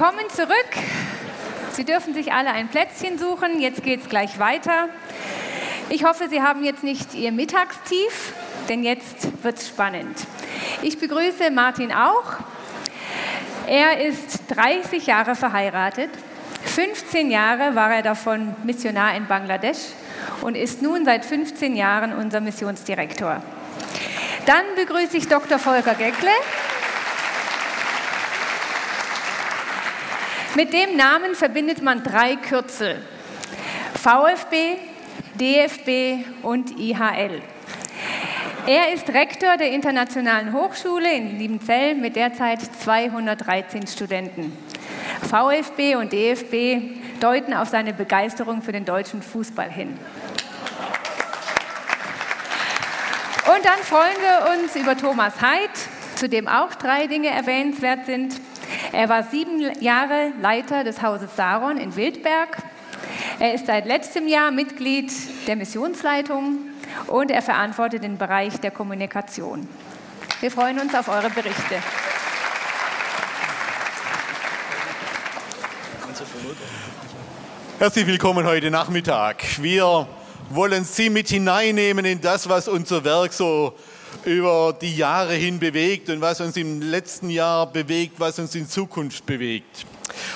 Willkommen zurück. Sie dürfen sich alle ein Plätzchen suchen. Jetzt geht es gleich weiter. Ich hoffe, Sie haben jetzt nicht Ihr Mittagstief, denn jetzt wird es spannend. Ich begrüße Martin auch. Er ist 30 Jahre verheiratet. 15 Jahre war er davon Missionar in Bangladesch und ist nun seit 15 Jahren unser Missionsdirektor. Dann begrüße ich Dr. Volker Geckle. Mit dem Namen verbindet man drei Kürzel. VfB, DFB und IHL. Er ist Rektor der Internationalen Hochschule in Liebenzell mit derzeit 213 Studenten. VfB und DFB deuten auf seine Begeisterung für den deutschen Fußball hin. Und dann freuen wir uns über Thomas Heid, zu dem auch drei Dinge erwähnenswert sind. Er war sieben Jahre Leiter des Hauses Saron in Wildberg. Er ist seit letztem Jahr Mitglied der Missionsleitung und er verantwortet den Bereich der Kommunikation. Wir freuen uns auf eure Berichte. Herzlich willkommen heute Nachmittag. Wir wollen Sie mit hineinnehmen in das, was unser Werk so über die Jahre hin bewegt und was uns im letzten Jahr bewegt, was uns in Zukunft bewegt.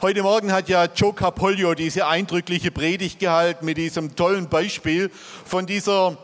Heute Morgen hat ja Joe Capoglio diese eindrückliche Predigt gehalten mit diesem tollen Beispiel von dieser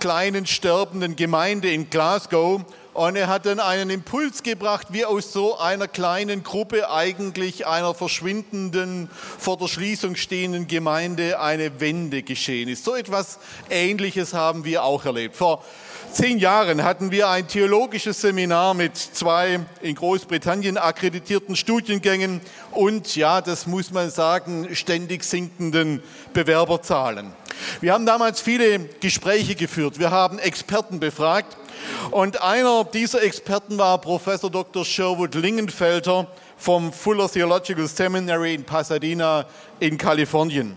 kleinen sterbenden Gemeinde in Glasgow. Und er hat dann einen Impuls gebracht, wie aus so einer kleinen Gruppe eigentlich einer verschwindenden, vor der Schließung stehenden Gemeinde eine Wende geschehen ist. So etwas Ähnliches haben wir auch erlebt. Vor zehn Jahren hatten wir ein theologisches Seminar mit zwei in Großbritannien akkreditierten Studiengängen und, ja, das muss man sagen, ständig sinkenden Bewerberzahlen. Wir haben damals viele Gespräche geführt, wir haben Experten befragt und einer dieser Experten war Professor Dr. Sherwood Lingenfelter vom Fuller Theological Seminary in Pasadena in Kalifornien.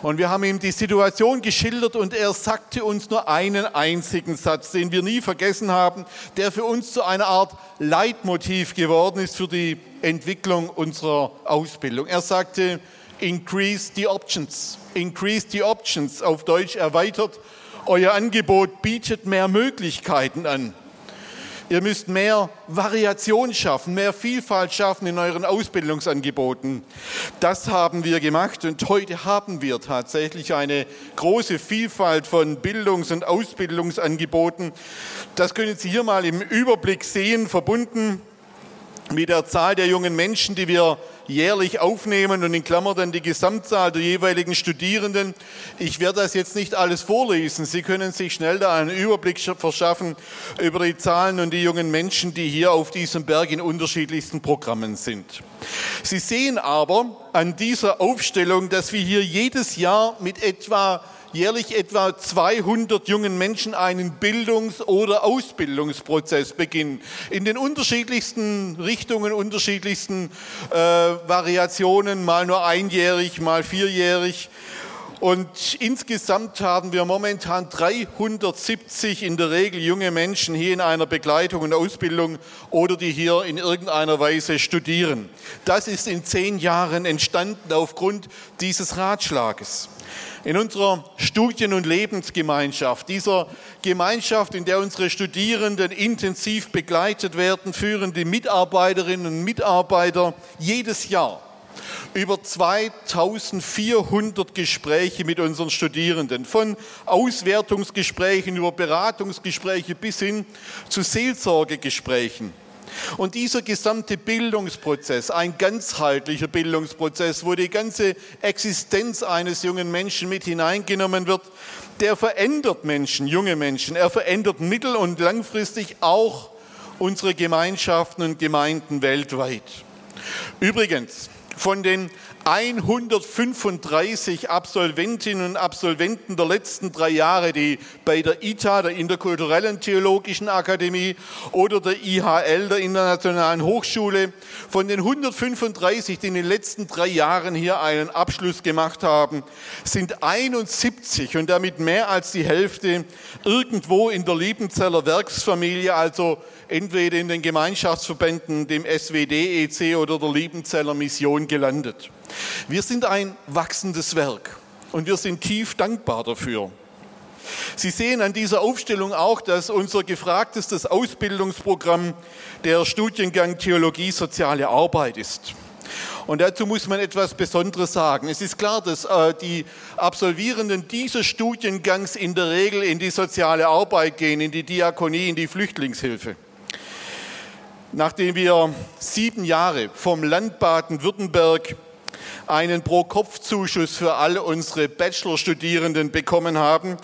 Und wir haben ihm die Situation geschildert und er sagte uns nur einen einzigen Satz, den wir nie vergessen haben, der für uns zu einer Art Leitmotiv geworden ist für die Entwicklung unserer Ausbildung. Er sagte, increase the options. Increase the options, auf Deutsch erweitert. Euer Angebot bietet mehr Möglichkeiten an. Ihr müsst mehr Variation schaffen, mehr Vielfalt schaffen in euren Ausbildungsangeboten. Das haben wir gemacht und heute haben wir tatsächlich eine große Vielfalt von Bildungs- und Ausbildungsangeboten. Das können Sie hier mal im Überblick sehen, verbunden mit der Zahl der jungen Menschen, die wir jährlich aufnehmen und in Klammer dann die Gesamtzahl der jeweiligen Studierenden. Ich werde das jetzt nicht alles vorlesen. Sie können sich schnell da einen Überblick verschaffen über die Zahlen und die jungen Menschen, die hier auf diesem Berg in unterschiedlichsten Programmen sind. Sie sehen aber an dieser Aufstellung, dass wir hier jedes Jahr mit etwa jährlich etwa 200 jungen Menschen einen Bildungs- oder Ausbildungsprozess beginnen. In den unterschiedlichsten Richtungen, unterschiedlichsten äh, Variationen, mal nur einjährig, mal vierjährig. Und insgesamt haben wir momentan 370 in der Regel junge Menschen hier in einer Begleitung und Ausbildung oder die hier in irgendeiner Weise studieren. Das ist in zehn Jahren entstanden aufgrund dieses Ratschlages in unserer Studien- und Lebensgemeinschaft, dieser Gemeinschaft, in der unsere Studierenden intensiv begleitet werden, führen die Mitarbeiterinnen und Mitarbeiter jedes Jahr über 2400 Gespräche mit unseren Studierenden, von Auswertungsgesprächen über Beratungsgespräche bis hin zu Seelsorgegesprächen. Und dieser gesamte Bildungsprozess, ein ganzheitlicher Bildungsprozess, wo die ganze Existenz eines jungen Menschen mit hineingenommen wird, der verändert Menschen, junge Menschen. Er verändert mittel- und langfristig auch unsere Gemeinschaften und Gemeinden weltweit. Übrigens, von den 135 Absolventinnen und Absolventen der letzten drei Jahre, die bei der ITA, der Interkulturellen Theologischen Akademie, oder der IHL, der Internationalen Hochschule, von den 135, die in den letzten drei Jahren hier einen Abschluss gemacht haben, sind 71 und damit mehr als die Hälfte irgendwo in der Liebenzeller Werksfamilie, also entweder in den Gemeinschaftsverbänden, dem SWD, EC oder der Liebenzeller Mission gelandet. Wir sind ein wachsendes Werk und wir sind tief dankbar dafür. Sie sehen an dieser Aufstellung auch, dass unser gefragtestes Ausbildungsprogramm der Studiengang Theologie Soziale Arbeit ist. Und dazu muss man etwas Besonderes sagen. Es ist klar, dass äh, die Absolvierenden dieses Studiengangs in der Regel in die soziale Arbeit gehen, in die Diakonie, in die Flüchtlingshilfe. Nachdem wir sieben Jahre vom Land Baden-Württemberg einen Pro-Kopf-Zuschuss für alle unsere Bachelorstudierenden bekommen haben,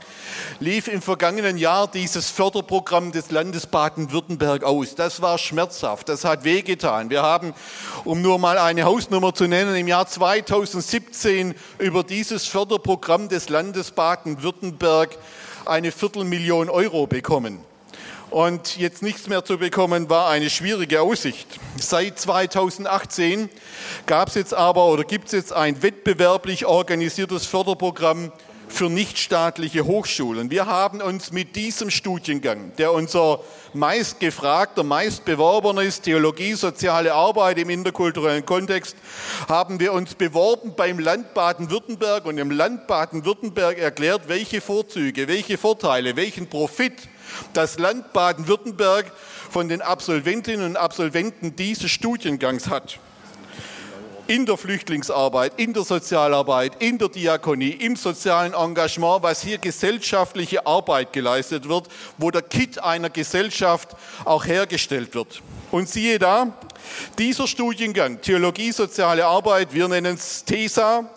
lief im vergangenen Jahr dieses Förderprogramm des Landes Baden-Württemberg aus. Das war schmerzhaft, das hat wehgetan. Wir haben, um nur mal eine Hausnummer zu nennen, im Jahr 2017 über dieses Förderprogramm des Landes Baden-Württemberg eine Viertelmillion Euro bekommen und jetzt nichts mehr zu bekommen, war eine schwierige Aussicht. Seit 2018 gab es jetzt aber oder gibt es jetzt ein wettbewerblich organisiertes Förderprogramm für nichtstaatliche Hochschulen. Wir haben uns mit diesem Studiengang, der unser meist gefragter, meist beworbener ist, Theologie, soziale Arbeit im interkulturellen Kontext, haben wir uns beworben beim Land Baden-Württemberg und im Land Baden-Württemberg erklärt, welche Vorzüge, welche Vorteile, welchen Profit das Land Baden-Württemberg von den Absolventinnen und Absolventen dieses Studiengangs hat. In der Flüchtlingsarbeit, in der Sozialarbeit, in der Diakonie, im sozialen Engagement, was hier gesellschaftliche Arbeit geleistet wird, wo der Kit einer Gesellschaft auch hergestellt wird. Und siehe da, dieser Studiengang Theologie, soziale Arbeit, wir nennen es TESA,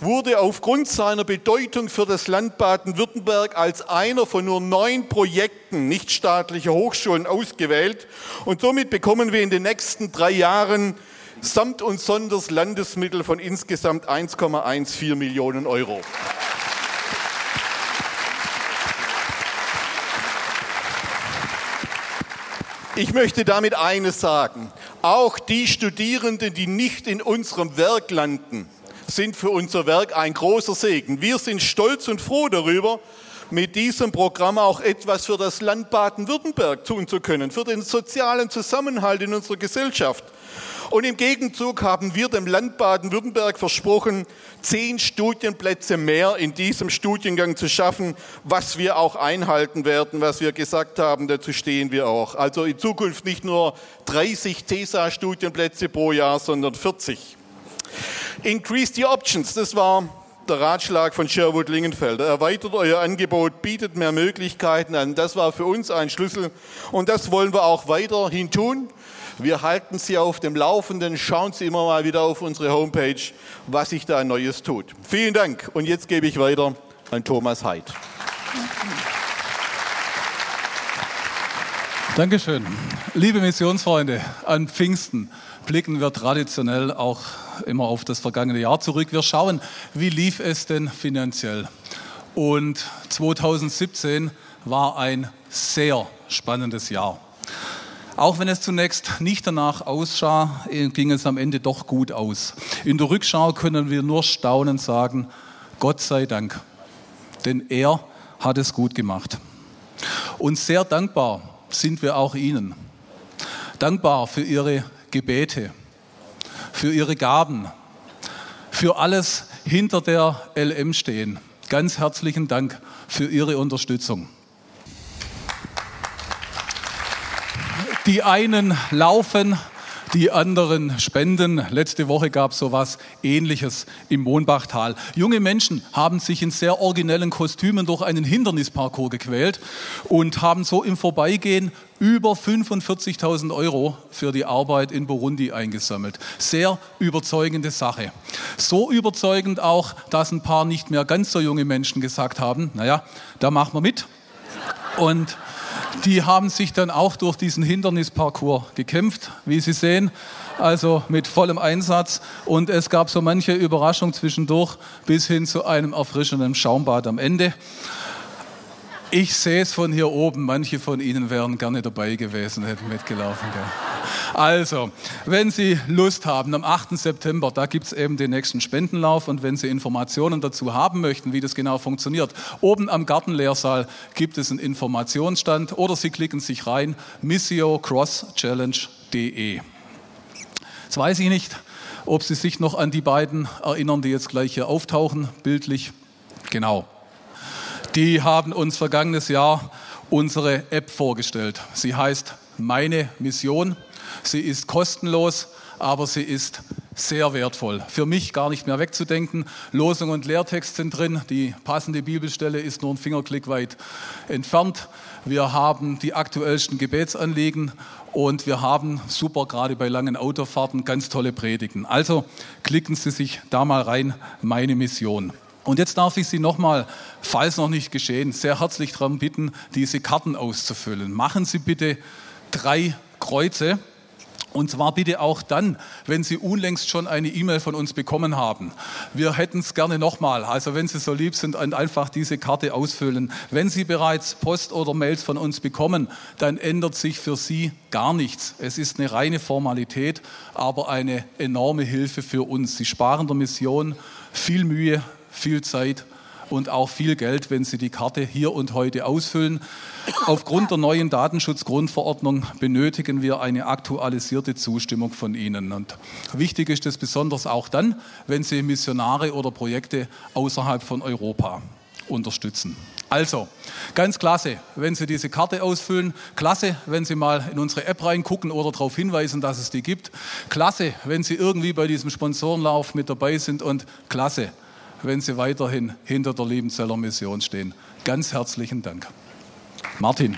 wurde aufgrund seiner Bedeutung für das Land Baden-Württemberg als einer von nur neun Projekten nichtstaatlicher Hochschulen ausgewählt. Und somit bekommen wir in den nächsten drei Jahren samt und sonders Landesmittel von insgesamt 1,14 Millionen Euro. Ich möchte damit eines sagen. Auch die Studierenden, die nicht in unserem Werk landen, sind für unser Werk ein großer Segen. Wir sind stolz und froh darüber, mit diesem Programm auch etwas für das Land Baden-Württemberg tun zu können, für den sozialen Zusammenhalt in unserer Gesellschaft. Und im Gegenzug haben wir dem Land Baden-Württemberg versprochen, zehn Studienplätze mehr in diesem Studiengang zu schaffen, was wir auch einhalten werden, was wir gesagt haben, dazu stehen wir auch. Also in Zukunft nicht nur 30 TESA-Studienplätze pro Jahr, sondern 40. Increase the options, das war der Ratschlag von Sherwood Lingenfeld. Erweitert euer Angebot, bietet mehr Möglichkeiten an. Das war für uns ein Schlüssel und das wollen wir auch weiterhin tun. Wir halten Sie auf dem Laufenden. Schauen Sie immer mal wieder auf unsere Homepage, was sich da Neues tut. Vielen Dank. Und jetzt gebe ich weiter an Thomas Heid. Dankeschön. Liebe Missionsfreunde, an Pfingsten blicken wir traditionell auch immer auf das vergangene Jahr zurück. Wir schauen, wie lief es denn finanziell. Und 2017 war ein sehr spannendes Jahr. Auch wenn es zunächst nicht danach aussah, ging es am Ende doch gut aus. In der Rückschau können wir nur staunend sagen, Gott sei Dank, denn er hat es gut gemacht. Und sehr dankbar sind wir auch Ihnen. Dankbar für Ihre Gebete, für ihre Gaben, für alles hinter der LM stehen. Ganz herzlichen Dank für Ihre Unterstützung. Die einen laufen, die anderen spenden. Letzte Woche gab es so etwas Ähnliches im Mohnbachtal. Junge Menschen haben sich in sehr originellen Kostümen durch einen Hindernisparcours gequält und haben so im Vorbeigehen über 45.000 Euro für die Arbeit in Burundi eingesammelt. Sehr überzeugende Sache. So überzeugend auch, dass ein paar nicht mehr ganz so junge Menschen gesagt haben, naja, da machen wir mit. Und Die haben sich dann auch durch diesen Hindernisparcours gekämpft, wie Sie sehen also mit vollem Einsatz. Und es gab so manche Überraschung zwischendurch bis hin zu einem erfrischenden Schaumbad am Ende. Ich sehe es von hier oben. Manche von Ihnen wären gerne dabei gewesen, hätten mitgelaufen. Gell? Also, wenn Sie Lust haben, am 8. September, da gibt es eben den nächsten Spendenlauf. Und wenn Sie Informationen dazu haben möchten, wie das genau funktioniert, oben am Gartenlehrsaal gibt es einen Informationsstand oder Sie klicken sich rein, missiocrosschallenge.de. Jetzt weiß ich nicht, ob Sie sich noch an die beiden erinnern, die jetzt gleich hier auftauchen, bildlich. Genau. Die haben uns vergangenes Jahr unsere App vorgestellt. Sie heißt Meine Mission. Sie ist kostenlos, aber sie ist sehr wertvoll. Für mich gar nicht mehr wegzudenken. Losung und Lehrtext sind drin. Die passende Bibelstelle ist nur ein Fingerklick weit entfernt. Wir haben die aktuellsten Gebetsanliegen und wir haben super, gerade bei langen Autofahrten, ganz tolle Predigten. Also klicken Sie sich da mal rein, meine Mission. Und jetzt darf ich Sie nochmal, falls noch nicht geschehen, sehr herzlich darum bitten, diese Karten auszufüllen. Machen Sie bitte drei Kreuze. Und zwar bitte auch dann, wenn Sie unlängst schon eine E-Mail von uns bekommen haben. Wir hätten es gerne nochmal. Also wenn Sie so lieb sind, einfach diese Karte ausfüllen. Wenn Sie bereits Post oder Mails von uns bekommen, dann ändert sich für Sie gar nichts. Es ist eine reine Formalität, aber eine enorme Hilfe für uns. Sie sparen der Mission viel Mühe, viel Zeit und auch viel Geld, wenn Sie die Karte hier und heute ausfüllen. Aufgrund der neuen Datenschutzgrundverordnung benötigen wir eine aktualisierte Zustimmung von Ihnen. Und wichtig ist es besonders auch dann, wenn Sie Missionare oder Projekte außerhalb von Europa unterstützen. Also, ganz klasse, wenn Sie diese Karte ausfüllen. Klasse, wenn Sie mal in unsere App reingucken oder darauf hinweisen, dass es die gibt. Klasse, wenn Sie irgendwie bei diesem Sponsorenlauf mit dabei sind. Und klasse, wenn Sie weiterhin hinter der Liebenzeller Mission stehen. Ganz herzlichen Dank. Martin.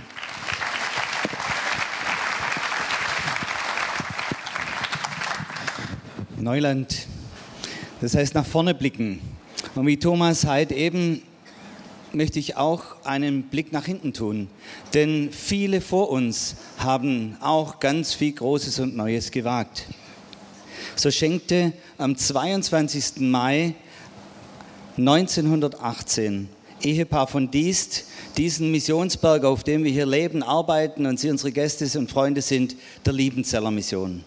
Neuland, das heißt nach vorne blicken. Und wie Thomas halt eben möchte ich auch einen Blick nach hinten tun. Denn viele vor uns haben auch ganz viel Großes und Neues gewagt. So schenkte am 22. Mai 1918 Ehepaar von Diest diesen Missionsberg, auf dem wir hier leben, arbeiten und Sie unsere Gäste und Freunde sind, der Liebenzeller Mission.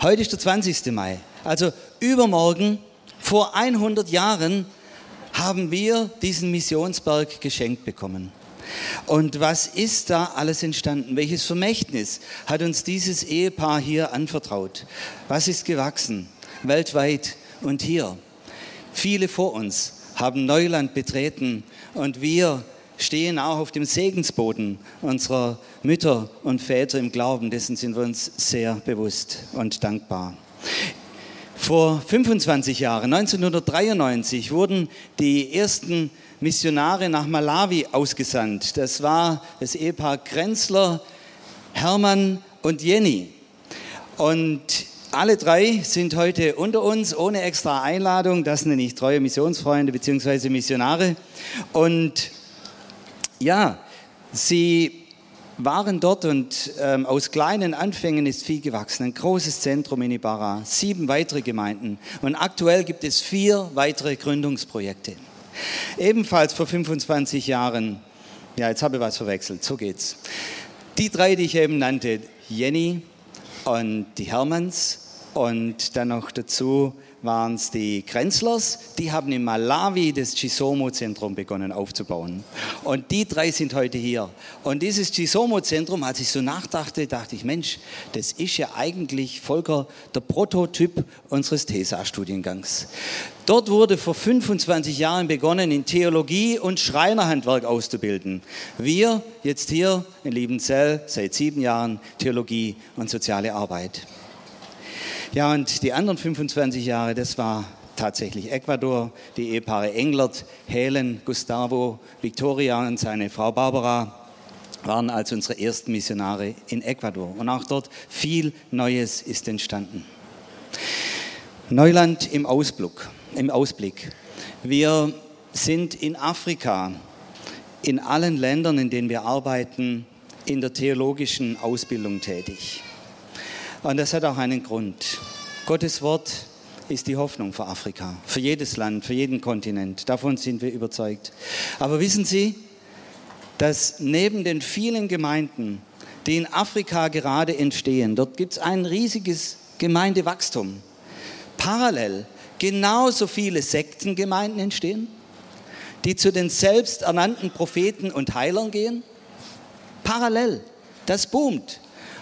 Heute ist der 20. Mai, also übermorgen, vor 100 Jahren, haben wir diesen Missionsberg geschenkt bekommen. Und was ist da alles entstanden? Welches Vermächtnis hat uns dieses Ehepaar hier anvertraut? Was ist gewachsen? Weltweit und hier. Viele vor uns haben Neuland betreten und wir stehen auch auf dem Segensboden unserer Mütter und Väter im Glauben. Dessen sind wir uns sehr bewusst und dankbar. Vor 25 Jahren, 1993, wurden die ersten Missionare nach Malawi ausgesandt. Das war das Ehepaar Grenzler, Hermann und Jenny. Und alle drei sind heute unter uns ohne extra Einladung. Das nenne ich treue Missionsfreunde bzw. Missionare. Und ja, sie waren dort und ähm, aus kleinen Anfängen ist viel gewachsen. Ein großes Zentrum in Ibarra, sieben weitere Gemeinden und aktuell gibt es vier weitere Gründungsprojekte. Ebenfalls vor 25 Jahren, ja, jetzt habe ich was verwechselt, so geht's. Die drei, die ich eben nannte, Jenny und die Hermanns. Und dann noch dazu waren es die Grenzlers, die haben in Malawi das Chisomo-Zentrum begonnen aufzubauen. Und die drei sind heute hier. Und dieses Chisomo-Zentrum, als ich so nachdachte, dachte ich, Mensch, das ist ja eigentlich, Volker, der Prototyp unseres TESA-Studiengangs. Dort wurde vor 25 Jahren begonnen, in Theologie und Schreinerhandwerk auszubilden. Wir jetzt hier in Liebenzell seit sieben Jahren Theologie und soziale Arbeit. Ja, und die anderen 25 Jahre, das war tatsächlich Ecuador, die Ehepaare Englert, Helen, Gustavo, Victoria und seine Frau Barbara waren also unsere ersten Missionare in Ecuador. Und auch dort viel Neues ist entstanden. Neuland im Ausblick. Im Ausblick. Wir sind in Afrika, in allen Ländern, in denen wir arbeiten, in der theologischen Ausbildung tätig. Und das hat auch einen Grund. Gottes Wort ist die Hoffnung für Afrika, für jedes Land, für jeden Kontinent. Davon sind wir überzeugt. Aber wissen Sie, dass neben den vielen Gemeinden, die in Afrika gerade entstehen, dort gibt es ein riesiges Gemeindewachstum. Parallel genauso viele Sektengemeinden entstehen, die zu den selbsternannten Propheten und Heilern gehen. Parallel. Das boomt.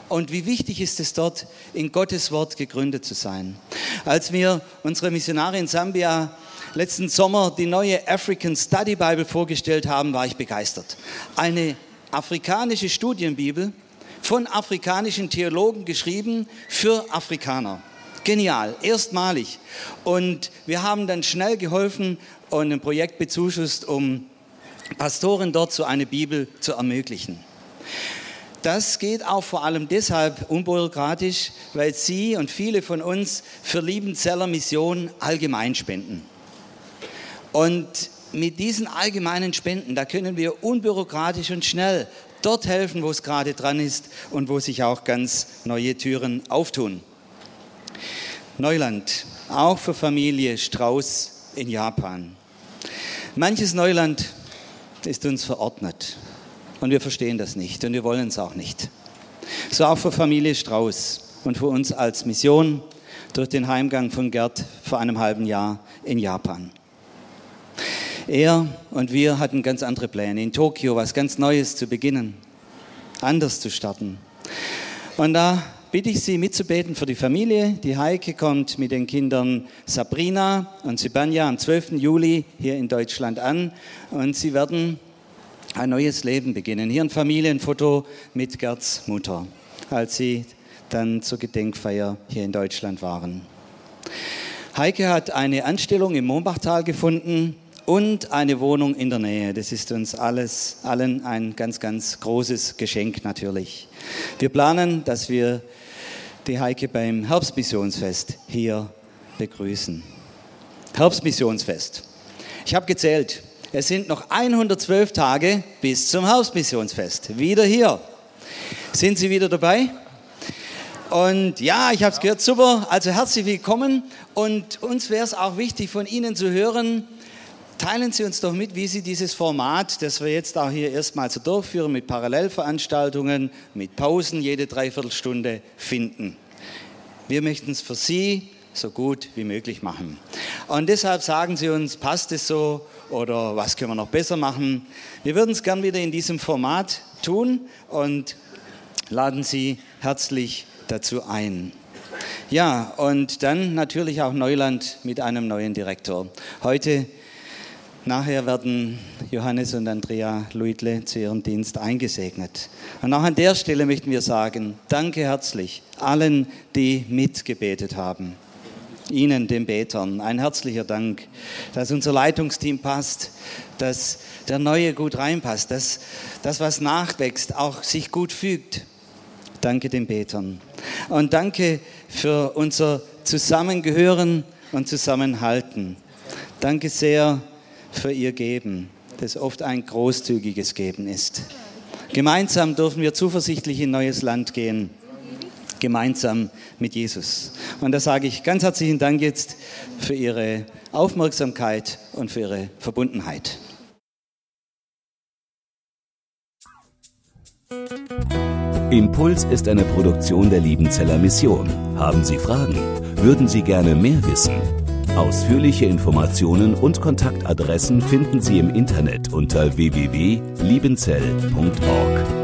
Und wie wichtig ist es dort, in Gottes Wort gegründet zu sein. Als wir unsere Missionare in Sambia letzten Sommer die neue African Study Bible vorgestellt haben, war ich begeistert. Eine afrikanische Studienbibel von afrikanischen Theologen geschrieben für Afrikaner. Genial, erstmalig. Und wir haben dann schnell geholfen und ein Projekt bezuschusst, um Pastoren dort so eine Bibel zu ermöglichen. Das geht auch vor allem deshalb unbürokratisch, weil Sie und viele von uns für Liebenzeller Mission allgemein spenden. Und mit diesen allgemeinen Spenden, da können wir unbürokratisch und schnell dort helfen, wo es gerade dran ist und wo sich auch ganz neue Türen auftun. Neuland, auch für Familie Strauß in Japan. Manches Neuland ist uns verordnet. Und wir verstehen das nicht und wir wollen es auch nicht. So auch für Familie Strauß und für uns als Mission durch den Heimgang von Gerd vor einem halben Jahr in Japan. Er und wir hatten ganz andere Pläne. In Tokio was ganz Neues zu beginnen, anders zu starten. Und da bitte ich Sie mitzubeten für die Familie. Die Heike kommt mit den Kindern Sabrina und Sibanja am 12. Juli hier in Deutschland an und sie werden ein neues Leben beginnen. Hier ein Familienfoto mit Gerds Mutter, als sie dann zur Gedenkfeier hier in Deutschland waren. Heike hat eine Anstellung im Mombachtal gefunden und eine Wohnung in der Nähe. Das ist uns alles, allen ein ganz, ganz großes Geschenk natürlich. Wir planen, dass wir die Heike beim Herbstmissionsfest hier begrüßen. Herbstmissionsfest. Ich habe gezählt, es sind noch 112 Tage bis zum Hausmissionsfest. Wieder hier. Sind Sie wieder dabei? Und ja, ich habe es gehört, super. Also herzlich willkommen. Und uns wäre es auch wichtig, von Ihnen zu hören, teilen Sie uns doch mit, wie Sie dieses Format, das wir jetzt auch hier erstmal so durchführen, mit Parallelveranstaltungen, mit Pausen jede Dreiviertelstunde finden. Wir möchten es für Sie so gut wie möglich machen. Und deshalb sagen Sie uns, passt es so oder was können wir noch besser machen? Wir würden es gern wieder in diesem Format tun und laden Sie herzlich dazu ein. Ja, und dann natürlich auch Neuland mit einem neuen Direktor. Heute, nachher werden Johannes und Andrea Luitle zu ihrem Dienst eingesegnet. Und auch an der Stelle möchten wir sagen, danke herzlich allen, die mitgebetet haben. Ihnen, den Betern, ein herzlicher Dank, dass unser Leitungsteam passt, dass der Neue gut reinpasst, dass das, was nachwächst, auch sich gut fügt. Danke den Betern. Und danke für unser Zusammengehören und Zusammenhalten. Danke sehr für Ihr Geben, das oft ein großzügiges Geben ist. Gemeinsam dürfen wir zuversichtlich in neues Land gehen gemeinsam mit Jesus. Und da sage ich ganz herzlichen Dank jetzt für Ihre Aufmerksamkeit und für Ihre Verbundenheit. Impuls ist eine Produktion der Liebenzeller Mission. Haben Sie Fragen? Würden Sie gerne mehr wissen? Ausführliche Informationen und Kontaktadressen finden Sie im Internet unter www.liebenzell.org.